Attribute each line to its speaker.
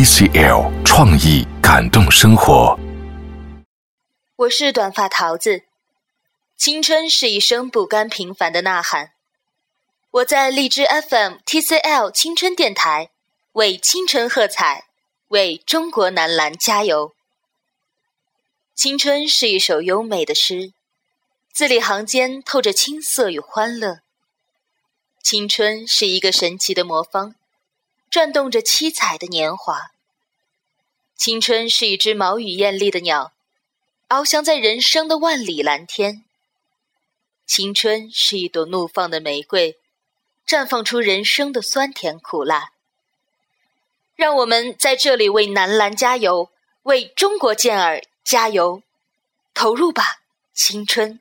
Speaker 1: TCL 创意感动生活。
Speaker 2: 我是短发桃子，青春是一声不甘平凡的呐喊。我在荔枝 FM TCL 青春电台为青春喝彩，为中国男篮加油。青春是一首优美的诗，字里行间透着青涩与欢乐。青春是一个神奇的魔方，转动着七彩的年华。青春是一只毛羽艳丽的鸟，翱翔在人生的万里蓝天。青春是一朵怒放的玫瑰。绽放出人生的酸甜苦辣，让我们在这里为男篮加油，为中国健儿加油，投入吧，青春！